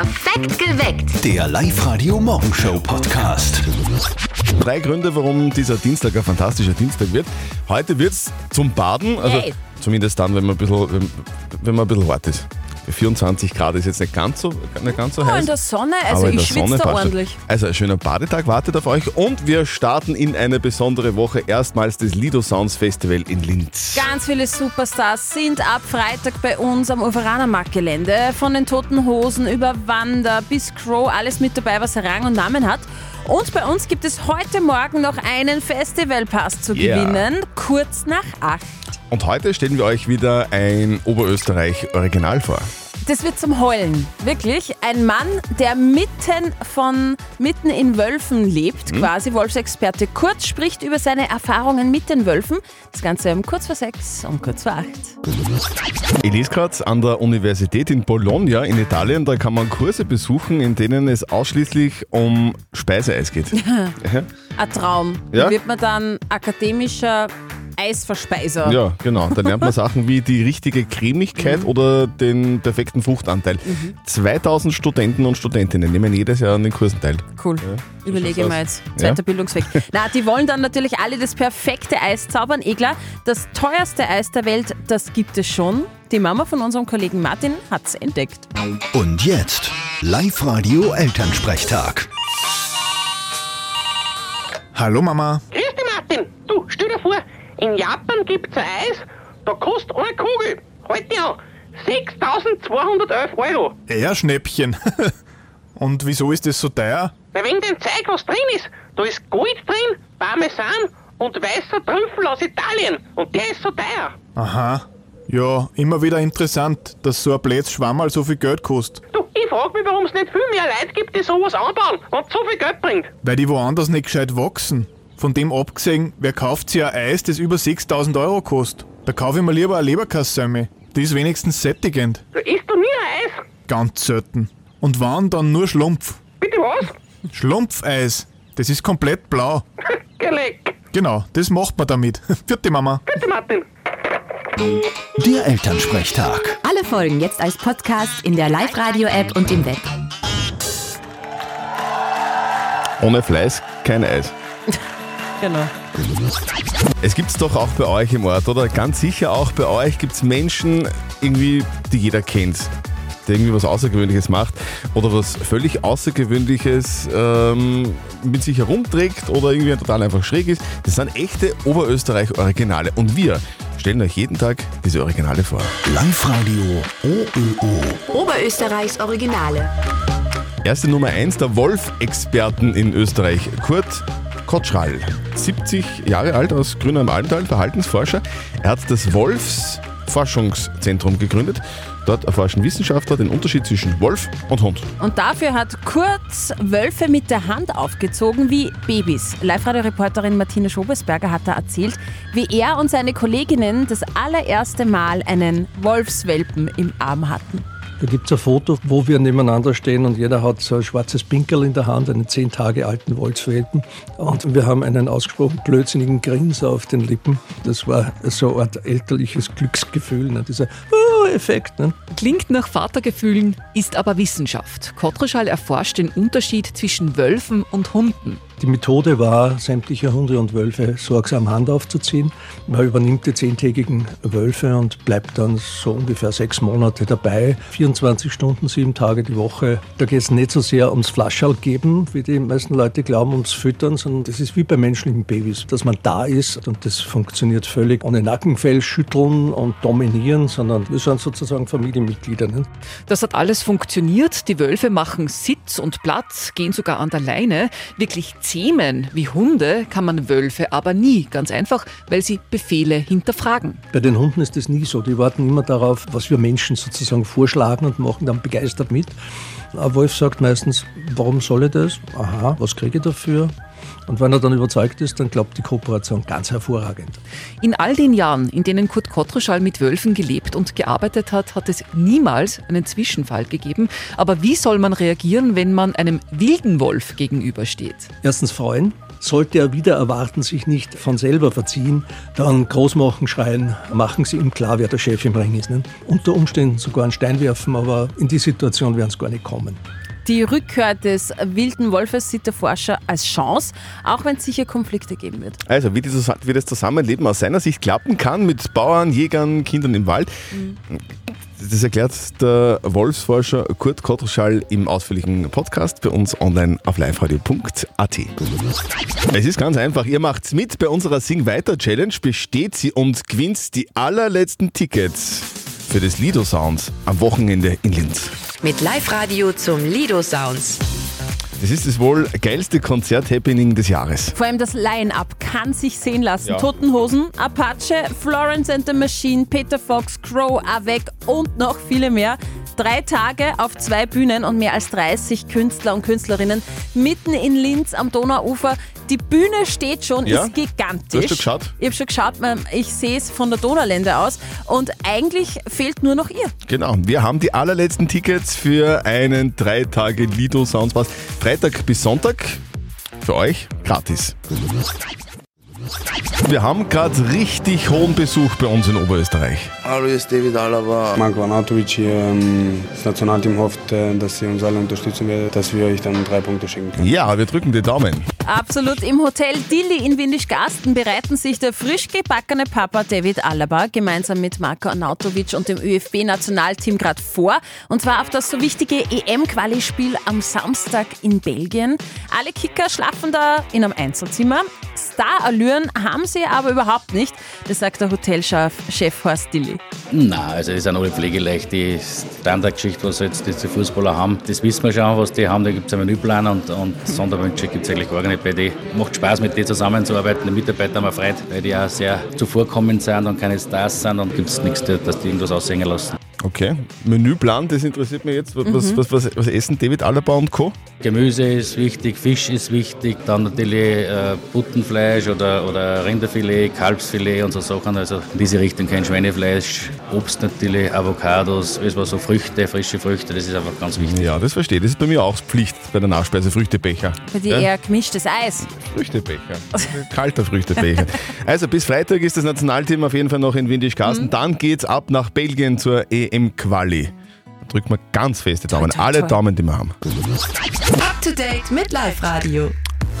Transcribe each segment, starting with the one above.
Perfekt geweckt. Der Live-Radio-Morgenshow-Podcast. Drei Gründe, warum dieser Dienstag ein fantastischer Dienstag wird. Heute wird es zum Baden, also Yay. zumindest dann, wenn man ein bisschen, wenn, wenn man ein bisschen hart ist. 24 Grad ist jetzt nicht ganz so, nicht ganz so Oh, heiß. in der Sonne, also ich schwitze da ordentlich. Also ein schöner Badetag wartet auf euch und wir starten in eine besondere Woche. Erstmals das Lido Sounds Festival in Linz. Ganz viele Superstars sind ab Freitag bei uns am Uferanermarktgelände. Von den Toten Hosen über Wander bis Crow, alles mit dabei, was Rang und Namen hat. Und bei uns gibt es heute Morgen noch einen Festivalpass zu Yeah. gewinnen, kurz nach acht. Und heute stellen wir euch wieder ein Oberösterreich Original vor. Das wird zum Heulen. Wirklich. Ein Mann, der mitten von, mitten in Wölfen lebt, quasi Wolfsexperte Kurz, spricht über seine Erfahrungen mit den Wölfen. Das Ganze um kurz vor sechs und kurz vor acht. Ich lese gerade an der Universität in Bologna in Italien, da kann man Kurse besuchen, in denen es ausschließlich um Speiseeis geht. Ja. Ein Traum. Ja? Da wird man dann akademischer Eisverspeiser. Ja, genau. Da lernt man Sachen wie die richtige Cremigkeit oder den perfekten Fruchtanteil. 2000 Studenten und Studentinnen nehmen jedes Jahr an den Kursen teil. Cool. Überlege schaut's mal jetzt. Zweiter Ja. Bildungsweg. Na, die wollen dann natürlich alle das perfekte Eis zaubern. Eh klar, das teuerste Eis der Welt, das gibt es schon. Die Mama von unserem Kollegen Martin hat's entdeckt. Und jetzt Live-Radio Elternsprechtag. Hallo Mama. Grüß dich, Martin. Du, stell dir vor, in Japan gibt's ein Eis, da kostet eine Kugel, halt an, 6.211 Euro. Ja, Schnäppchen. Und wieso ist das so teuer? Weil wegen dem Zeug, was drin ist, da ist Gold drin, Parmesan und weißer Trüffel aus Italien. Und der ist so teuer. Aha. Ja, immer wieder interessant, dass so ein Plätz Schwammerl so viel Geld kostet. Du, ich frag mich, warum es nicht viel mehr Leute gibt, die sowas anbauen und so viel Geld bringt. Weil die woanders nicht gescheit wachsen. Von dem abgesehen, wer kauft sich ein Eis, das über 6000 Euro kostet? Da kaufe ich mir lieber eine Leberkassemme. Die ist wenigstens sättigend. Da isst du nie ein Eis. Ganz selten. Und wann dann nur Schlumpf. Bitte was? Schlumpfeis. Das ist komplett blau. Geleck. Genau, das macht man damit. Vierte Mama. Bitte, Martin. Der Elternsprechtag. Alle Folgen jetzt als Podcast in der Live-Radio-App und im Web. Ohne Fleiß kein Eis. Genau. Es gibt's doch auch bei euch im Ort, oder? Ganz sicher auch bei euch gibt's Menschen, irgendwie, die jeder kennt. Der irgendwie was Außergewöhnliches macht oder was völlig Außergewöhnliches ähm, mit sich herumträgt oder irgendwie total einfach schräg ist. Das sind echte Oberösterreich-Originale und wir stellen euch jeden Tag diese Originale vor. Live-Radio OÖO. Oberösterreichs Originale. Erste Nummer 1 der Wolf-Experten in Österreich, Kurt Kotschrall. 70 Jahre alt aus Grüner im Almtal, Verhaltensforscher. Er hat das Wolfsforschungszentrum gegründet. Dort erforschen Wissenschaftler den Unterschied zwischen Wolf und Hund. Und dafür hat Kurz Wölfe mit der Hand aufgezogen wie Babys. Live-Radio-Reporterin Martina Schobesberger hat da erzählt, wie er und seine Kolleginnen das allererste Mal einen Wolfswelpen im Arm hatten. Da gibt es ein Foto, wo wir nebeneinander stehen und jeder hat so ein schwarzes Pinkerl in der Hand, einen zehn Tage alten Wolfswelpen. Und wir haben einen ausgesprochen blödsinnigen Grinser auf den Lippen. Das war so Art elterliches Glücksgefühl, ne? dieser oh, Effekt. Ne? Klingt nach Vatergefühlen, ist aber Wissenschaft. Kotrischall erforscht den Unterschied zwischen Wölfen und Hunden. Die Methode war, sämtliche Hunde und Wölfe sorgsam Hand aufzuziehen. Man übernimmt die zehntägigen Wölfe und bleibt dann so ungefähr sechs Monate dabei. 24 Stunden, sieben Tage die Woche. Da geht es nicht so sehr ums Flaschall geben, wie die meisten Leute glauben, ums Füttern, sondern das ist wie bei menschlichen Babys, dass man da ist und das funktioniert völlig ohne Nackenfell schütteln und dominieren, sondern wir sind sozusagen Familienmitglieder. Ne? Das hat alles funktioniert. Die Wölfe machen Sitz und Platz, gehen sogar an der Leine. Wirklich zähmen wie Hunde kann man Wölfe aber nie. Ganz einfach, weil sie Befehle hinterfragen. Bei den Hunden ist das nie so. Die warten immer darauf, was wir Menschen sozusagen vorschlagen und machen dann begeistert mit. Ein Wolf sagt meistens, warum soll ich das? Aha, was kriege ich dafür? Und wenn er dann überzeugt ist, dann klappt die Kooperation ganz hervorragend. In all den Jahren, in denen Kurt Kotrischall mit Wölfen gelebt und gearbeitet hat, hat es niemals einen Zwischenfall gegeben. Aber wie soll man reagieren, wenn man einem wilden Wolf gegenübersteht? Erstens freuen, Sollte er wieder erwarten, sich nicht von selber verziehen, dann groß machen, schreien, machen sie ihm klar, wer der Chef im Ring ist. Ne? Unter Umständen sogar einen Stein werfen, aber in die Situation werden sie gar nicht kommen. Die Rückkehr des wilden Wolfes sieht der Forscher als Chance, auch wenn es sicher Konflikte geben wird. Also, wie, dieses, wie das Zusammenleben aus seiner Sicht klappen kann mit Bauern, Jägern, Kindern im Wald, das erklärt der Wolfsforscher Kurt Kottruschall im ausführlichen Podcast bei uns online auf liveradio.at. Es ist ganz einfach, ihr macht mit bei unserer Sing Weiter Challenge, besteht sie und gewinnt die allerletzten Tickets für das Lido Sound am Wochenende in Linz. Mit Live-Radio zum Lido Sounds. Das ist das wohl geilste Konzert-Happening des Jahres. Vor allem das Line-Up kann sich sehen lassen. Ja. Toten Hosen, Apache, Florence and the Machine, Peter Fox, Crow, Avec und noch viele mehr. Drei Tage auf zwei Bühnen und mehr als 30 Künstler und Künstlerinnen mitten in Linz am Donauufer. Die Bühne steht schon, Ja? ist gigantisch. Du hast schon geschaut? Ich habe schon geschaut, ich sehe es von der Donaulände aus und eigentlich fehlt nur noch ihr. Genau, wir haben die allerletzten Tickets für einen drei Tage Lido Soundspaß. Freitag bis Sonntag für euch gratis. Wir haben gerade richtig hohen Besuch bei uns in Oberösterreich. Hallo, hier ist David Alaba. Marco Arnautovic hier. ähm, Das Nationalteam hofft, äh, dass Sie uns alle unterstützen werden, dass wir euch dann drei Punkte schicken können. Ja, wir drücken die Daumen. Absolut. Im Hotel Dilly in Windischgarsten bereiten sich der frisch gebackene Papa David Alaba gemeinsam mit Marco Arnautovic und dem ÖFB-Nationalteam gerade vor. Und zwar auf das so wichtige EM-Quali-Spiel am Samstag in Belgien. Alle Kicker schlafen da in einem Einzelzimmer. Star-Allüren haben sie aber überhaupt nicht. Das sagt der Hotelchef Chef Horst Dilly. Nein, also die sind alle pflegeleicht. Die Standardgeschichte, was jetzt diese Fußballer haben, das wissen wir schon, was die haben. Da gibt es einen Menüplan und, und Sonderwünsche gibt es eigentlich gar nicht bei denen. Macht Spaß, mit denen zusammenzuarbeiten. Die Mitarbeiter haben wir Freude, weil die auch sehr zuvorkommend sind und keine Stars sind und gibt es nichts, dass die irgendwas aushängen lassen. Okay, Menüplan, das interessiert mich jetzt. Was, was, was, was, was essen David Alaba und Co.? Gemüse ist wichtig, Fisch ist wichtig, dann natürlich äh, Buttenfleisch oder, oder Rinderfilet, Kalbsfilet und so Sachen. Also in diese Richtung kein Schweinefleisch, Obst natürlich, Avocados, alles was so Früchte, frische Früchte, das ist einfach ganz wichtig. Ja, das verstehe ich. Das ist bei mir auch Pflicht bei der Nachspeise, Früchtebecher. Bei dir Ja? eher gemischtes Eis. Früchtebecher. Kalter Früchtebecher. Also bis Freitag ist das Nationalteam auf jeden Fall noch in Windischgarsten. Mhm. Dann geht's ab nach Belgien zur EM-Quali. Da drücken wir ganz feste Daumen. toi, Alle toi. Daumen, die wir haben. Up to date mit Live-Radio.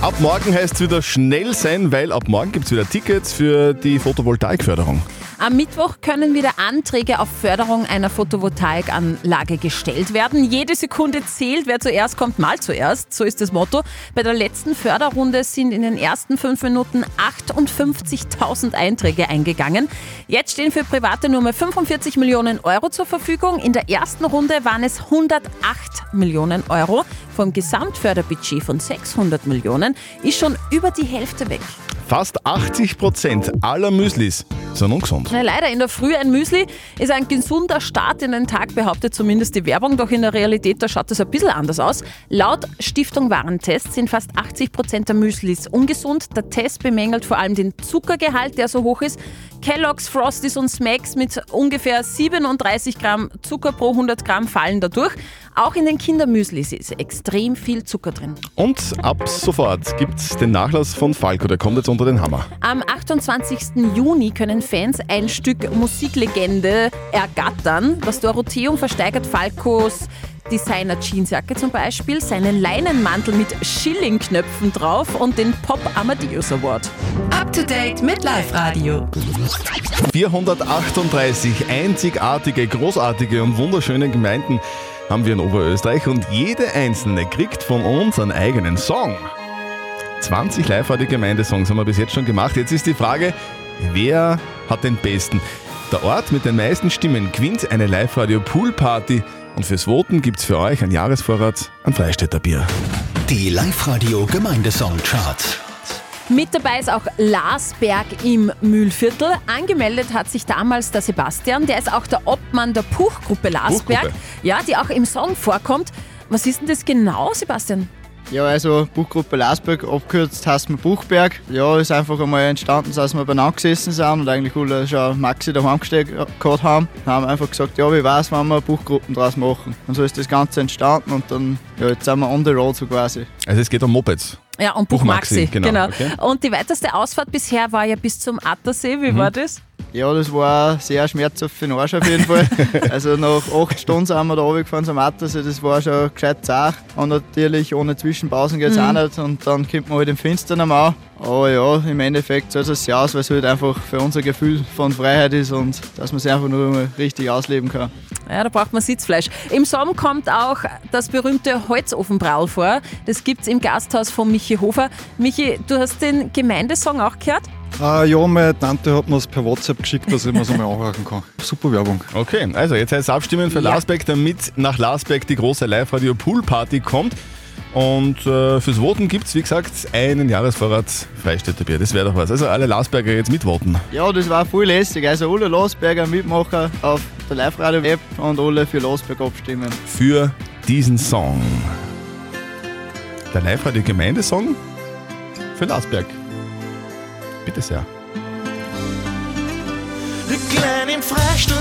Ab morgen heißt es wieder schnell sein, weil ab morgen gibt es wieder Tickets für die Photovoltaikförderung. Am Mittwoch können wieder Anträge auf Förderung einer Photovoltaikanlage gestellt werden. Jede Sekunde zählt, wer zuerst kommt, mal zuerst. So ist das Motto. Bei der letzten Förderrunde sind in den ersten fünf Minuten 58.000 Einträge eingegangen. Jetzt stehen für Private nur mehr 45 Millionen Euro zur Verfügung. In der ersten Runde waren es 108 Millionen Euro. Vom Gesamtförderbudget von 600 Millionen ist schon über die Hälfte weg. Fast 80 Prozent aller Müslis sind ungesund. Na, leider, in der Früh ein Müsli ist ein gesunder Start in den Tag, behauptet zumindest die Werbung. Doch in der Realität, da schaut das ein bisschen anders aus. Laut Stiftung Warentest sind fast 80 Prozent der Müslis ungesund. Der Test bemängelt vor allem den Zuckergehalt, der so hoch ist. Kellogg's, Frosties und Smacks mit ungefähr 37 Gramm Zucker pro 100 Gramm fallen dadurch. Auch in den Kindermüslis ist extrem viel Zucker drin. Und ab sofort gibt es den Nachlass von Falco, der kommt jetzt unter den Hammer. Am 28. Juni können Fans ein Stück Musiklegende ergattern. Das Dorotheum versteigert Falcos Designer Jeansjacke zum Beispiel, seinen Leinenmantel mit Schillingknöpfen drauf und den Pop Amadeus Award. Up to date mit Live-Radio. 438 einzigartige, großartige und wunderschöne Gemeinden haben wir in Oberösterreich und jede einzelne kriegt von uns einen eigenen Song. 20 live Gemeindesongs haben wir bis jetzt schon gemacht. Jetzt ist die Frage, wer hat den besten? Der Ort mit den meisten Stimmen gewinnt eine Live-Radio-Pool-Party und fürs Voten gibt's für euch einen Jahresvorrat an Freistädter Bier. Die Live-Radio Gemeindesong-Charts. Mit dabei ist auch Larsberg im Mühlviertel. Angemeldet hat sich damals der Sebastian, der ist auch der Obmann der Puchgruppe Larsberg, Puchgruppe. ja, die auch im Song vorkommt. Was ist denn das genau, Sebastian? Ja, also Buchgruppe Lasberg, abgekürzt heißt man Buchberg. Ja, ist einfach einmal entstanden, als wir beieinander gesessen sind und eigentlich alle schon Maxi daheim gesteckt gehabt haben. Dann haben wir einfach gesagt, ja, wie weiß, wenn wir Buchgruppen draus machen. Und so ist das Ganze entstanden und dann, ja, jetzt sind wir on the road so quasi. Also es geht um Mopeds. Ja, und Buch Buchmaxi. Maxi, genau, okay. Und die weiteste Ausfahrt bisher war ja bis zum Attersee. Wie Mhm. war das? Ja, das war sehr schmerzhaft für den Arsch auf jeden Fall. also nach acht Stunden sind wir da runtergefahren zum Attersee, das war schon gescheit zart. Und natürlich ohne Zwischenpausen geht es Mhm. auch nicht. Und dann kommt man halt im Finstern am Au. Aber ja, im Endeffekt zahlt es sich aus, weil es halt einfach für unser Gefühl von Freiheit ist und dass man es einfach nur mal richtig ausleben kann. Ja, da braucht man Sitzfleisch. Im Sommer kommt auch das berühmte Holzofenbraul vor. Das gibt es im Gasthaus von Michi Hofer. Michi, du hast den Gemeindesong auch gehört? Ah, ja, meine Tante hat mir es per WhatsApp geschickt, dass ich mir es einmal anhören kann. Super Werbung. Okay, also jetzt heißt es abstimmen für Ja. Lasberg, damit nach Lasberg die große Live-Radio-Pool-Party kommt. Und äh, fürs Voten gibt es, wie gesagt, einen Jahresvorrat Freistädter Bier. Das wäre doch was. Also alle Lasberger jetzt mitvoten. Ja, das war voll lässig. Also alle Losberger Mitmacher auf der Live-Radio-App und alle für Losberg abstimmen. Für diesen Song. Der Live-Radio-Gemeindesong für Klein im Freistaat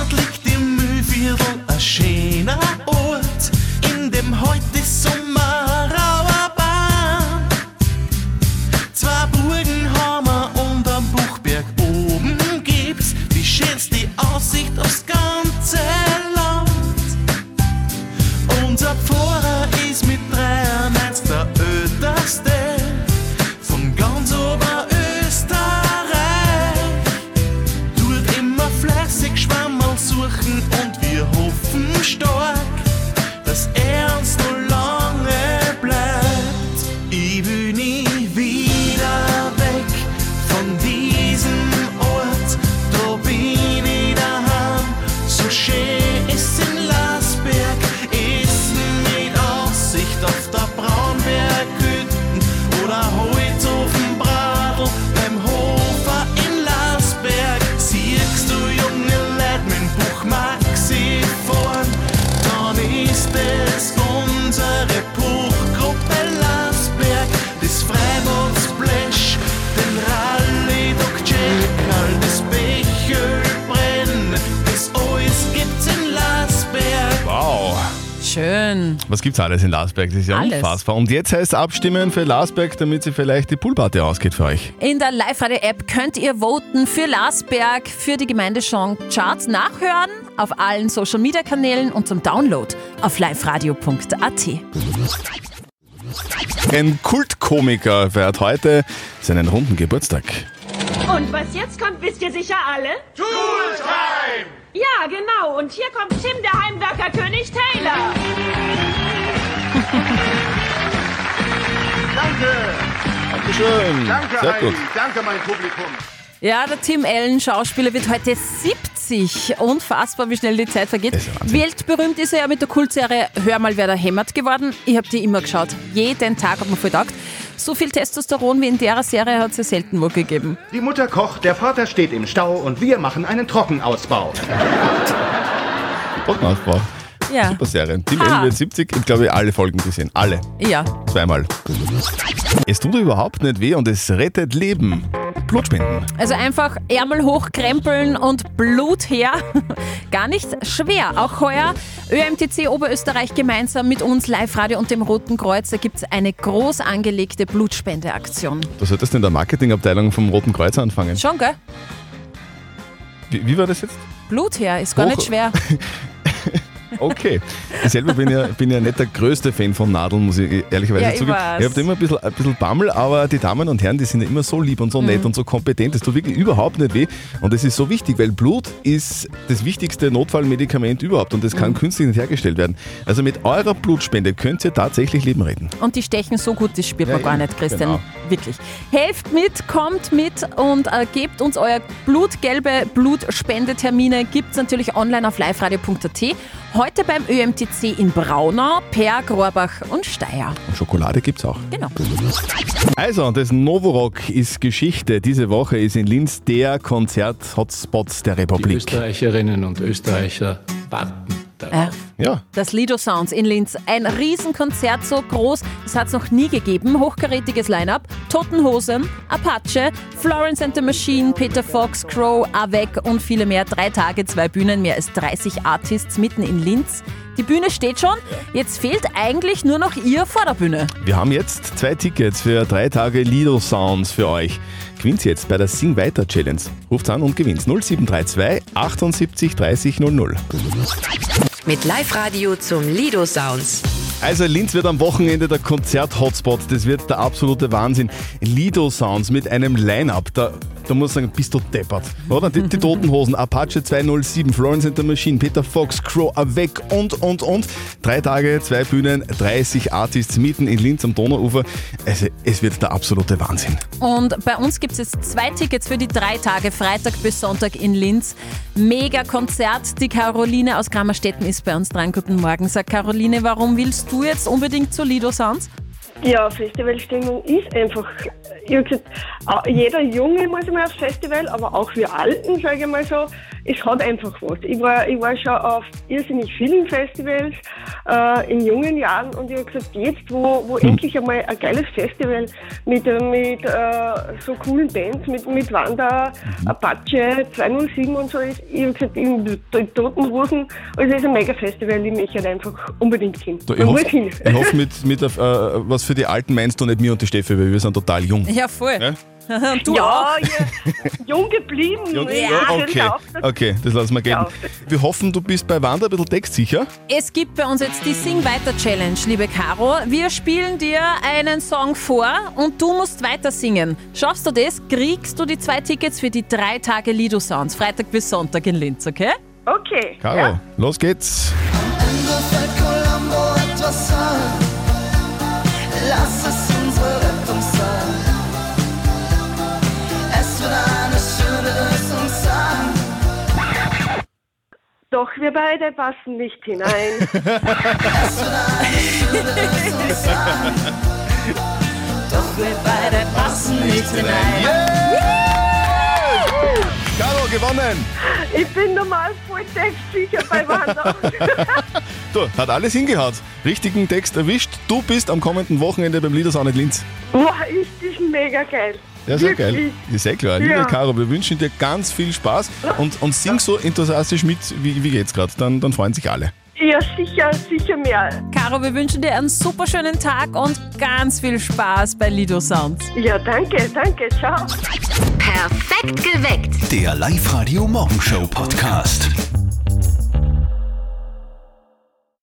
Was gibt's alles in Lasberg? Das ist ja Alles. unfassbar. Und jetzt heißt abstimmen für Lasberg, damit sie vielleicht die Poolparty ausgeht für euch. In der Live-Radio-App könnt ihr voten für Lasberg, für die Gemeindesong-Charts nachhören auf allen Social-Media-Kanälen und zum Download auf liveradio.at. Ein Kultkomiker feiert heute seinen runden Geburtstag. Und was jetzt kommt, wisst ihr sicher alle? Tooltime! Ja, genau. Und hier kommt Tim, der Heimwerker-König Taylor. Danke. Dankeschön. Danke, Sehr Heidi. gut. Danke, mein Publikum. Ja, der Tim Allen, Schauspieler, wird heute 70. Unfassbar, wie schnell die Zeit vergeht. Weltberühmt ist er ja mit der Kultserie Hör mal, wer da hämmert geworden. Ich habe die immer geschaut. Jeden Tag hat man voll taugt. So viel Testosteron wie in der Serie hat es ja selten wo gegeben. Die Mutter kocht, der Vater steht im Stau und wir machen einen Trockenausbau. Trockenausbau. Ja. Super Serie. Team Ha. L wird 70, ich glaube alle Folgen gesehen. Alle. Ja. Zweimal. Es tut überhaupt nicht weh und es rettet Leben. Blutspenden. Also einfach Ärmel hochkrempeln und Blut her. Gar nicht schwer. Auch heuer ÖMTC Oberösterreich gemeinsam mit uns Live-Radio und dem Roten Kreuz. Da gibt es eine groß angelegte Blutspendeaktion. Du solltest in der Marketingabteilung vom Roten Kreuz anfangen. Schon, gell? Wie, wie war das jetzt? Blut her, ist gar Hoch- nicht schwer. Okay. Ich selber bin ja, bin ja nicht der größte Fan von Nadeln, muss ich ehrlicherweise Ja, ich zugeben. weiß. Ich habe immer ein bisschen, ein bisschen Bammel, aber die Damen und Herren, die sind ja immer so lieb und so nett Mhm. und so kompetent. Das tut wirklich überhaupt nicht weh. Und das ist so wichtig, weil Blut ist das wichtigste Notfallmedikament überhaupt und das kann Mhm. künstlich nicht hergestellt werden. Also mit eurer Blutspende könnt ihr tatsächlich Leben retten. Und die stechen so gut, das spürt man Ja, gar eben. nicht, Christian. Genau. Wirklich. Helft mit, kommt mit und äh, gebt uns euer blutgelbe Blutspendetermine. Gibt es natürlich online auf liveradio.at. Heute beim ÖMTC in Braunau, Perg, Rohrbach und Steyr. Und Schokolade gibt's auch. Genau. Also, das Novorock ist Geschichte. Diese Woche ist in Linz der Konzert-Hotspot der Die Republik. Österreicherinnen und Österreicher warten darauf. Ja. Ja. Das Lido Sounds in Linz. Ein Riesenkonzert so groß, das hat es noch nie gegeben. Hochkarätiges Line-Up. Toten Hosen, Apache, Florence and the Machine, Peter Fox, Crow, Avec und viele mehr. Drei Tage, zwei Bühnen, mehr als 30 Artists mitten in Linz. Die Bühne steht schon. Jetzt fehlt eigentlich nur noch ihr vor der Bühne. Wir haben jetzt zwei Tickets für drei Tage Lido Sounds für euch. Gewinnt jetzt bei der Sing Weiter Challenge. Ruft an und gewinnt 0732 78 30 00. Mit Live-Radio zum Lido Sounds. Also Linz wird am Wochenende der Konzert-Hotspot. Das wird der absolute Wahnsinn. Lido Sounds mit einem Line-Up. Da, da muss ich sagen, bist du deppert. Oder? Die, die Toten Hosen, Apache 207, Florence and the Machine, Peter Fox, Crow, Avec und, und, und. Drei Tage, zwei Bühnen, 30 Artists mitten in Linz am Donauufer. Also es wird der absolute Wahnsinn. Und bei uns gibt es jetzt zwei Tickets für die drei Tage, Freitag bis Sonntag in Linz. Mega Konzert. Die Caroline aus Grammerstetten ist bei uns dran. Guten Morgen. Sag Caroline, warum willst du jetzt unbedingt zu Lido Sounds? Ja, Festivalstimmung ist einfach, ich hab gesagt, jeder Junge muss mal aufs Festival, aber auch wir Alten, sage ich mal so, es hat einfach was. Ich war, ich war schon auf irrsinnig vielen Festivals äh, in jungen Jahren und ich habe gesagt, jetzt, wo, wo endlich einmal ein geiles Festival mit, äh, mit äh, so coolen Bands, mit, mit Wanda, Apache, 207 und so ist, ich habe gesagt, in, in Toten Hosen, also es ist ein Mega-Festival, ich möchte halt einfach unbedingt hin. Du, ich, hoffe, hin. ich hoffe, mit, mit äh, was für die Alten meinst du nicht mir und die Steffi, weil wir sind total jung. Ja, voll. Ja? Und du ja, auch. ja, jung geblieben. Jung- ja, okay. okay, das lassen wir gelten. Wir hoffen, du bist bei Wanda ein bisschen textsicher. Es gibt bei uns jetzt die Sing Weiter Challenge, liebe Caro. Wir spielen dir einen Song vor und du musst weiter singen. Schaffst du das, kriegst du die zwei Tickets für die drei Tage Lido Sounds, Freitag bis Sonntag in Linz, okay? Okay. Caro, los geht's. Colombo etwas an. Doch wir beide passen nicht hinein. Doch wir beide passen nicht hinein. Caro, gewonnen! Ich bin normal voll textsicher bei Wanda. Du, hat alles hingehaut. Richtigen Text erwischt. Du bist am kommenden Wochenende beim Liedersound in Linz. Boah, ist das mega geil. Ja, sehr geil. Ist sehr klar. Liebe Ja. Caro, wir wünschen dir ganz viel Spaß und, und sing so enthusiastisch mit, wie, wie geht's gerade. Dann, dann freuen sich alle. Ja, sicher, sicher mehr. Caro, wir wünschen dir einen super schönen Tag und ganz viel Spaß bei Lido Sounds. Ja, danke, danke, ciao. Perfekt geweckt. Der Live-Radio Morgenshow Podcast.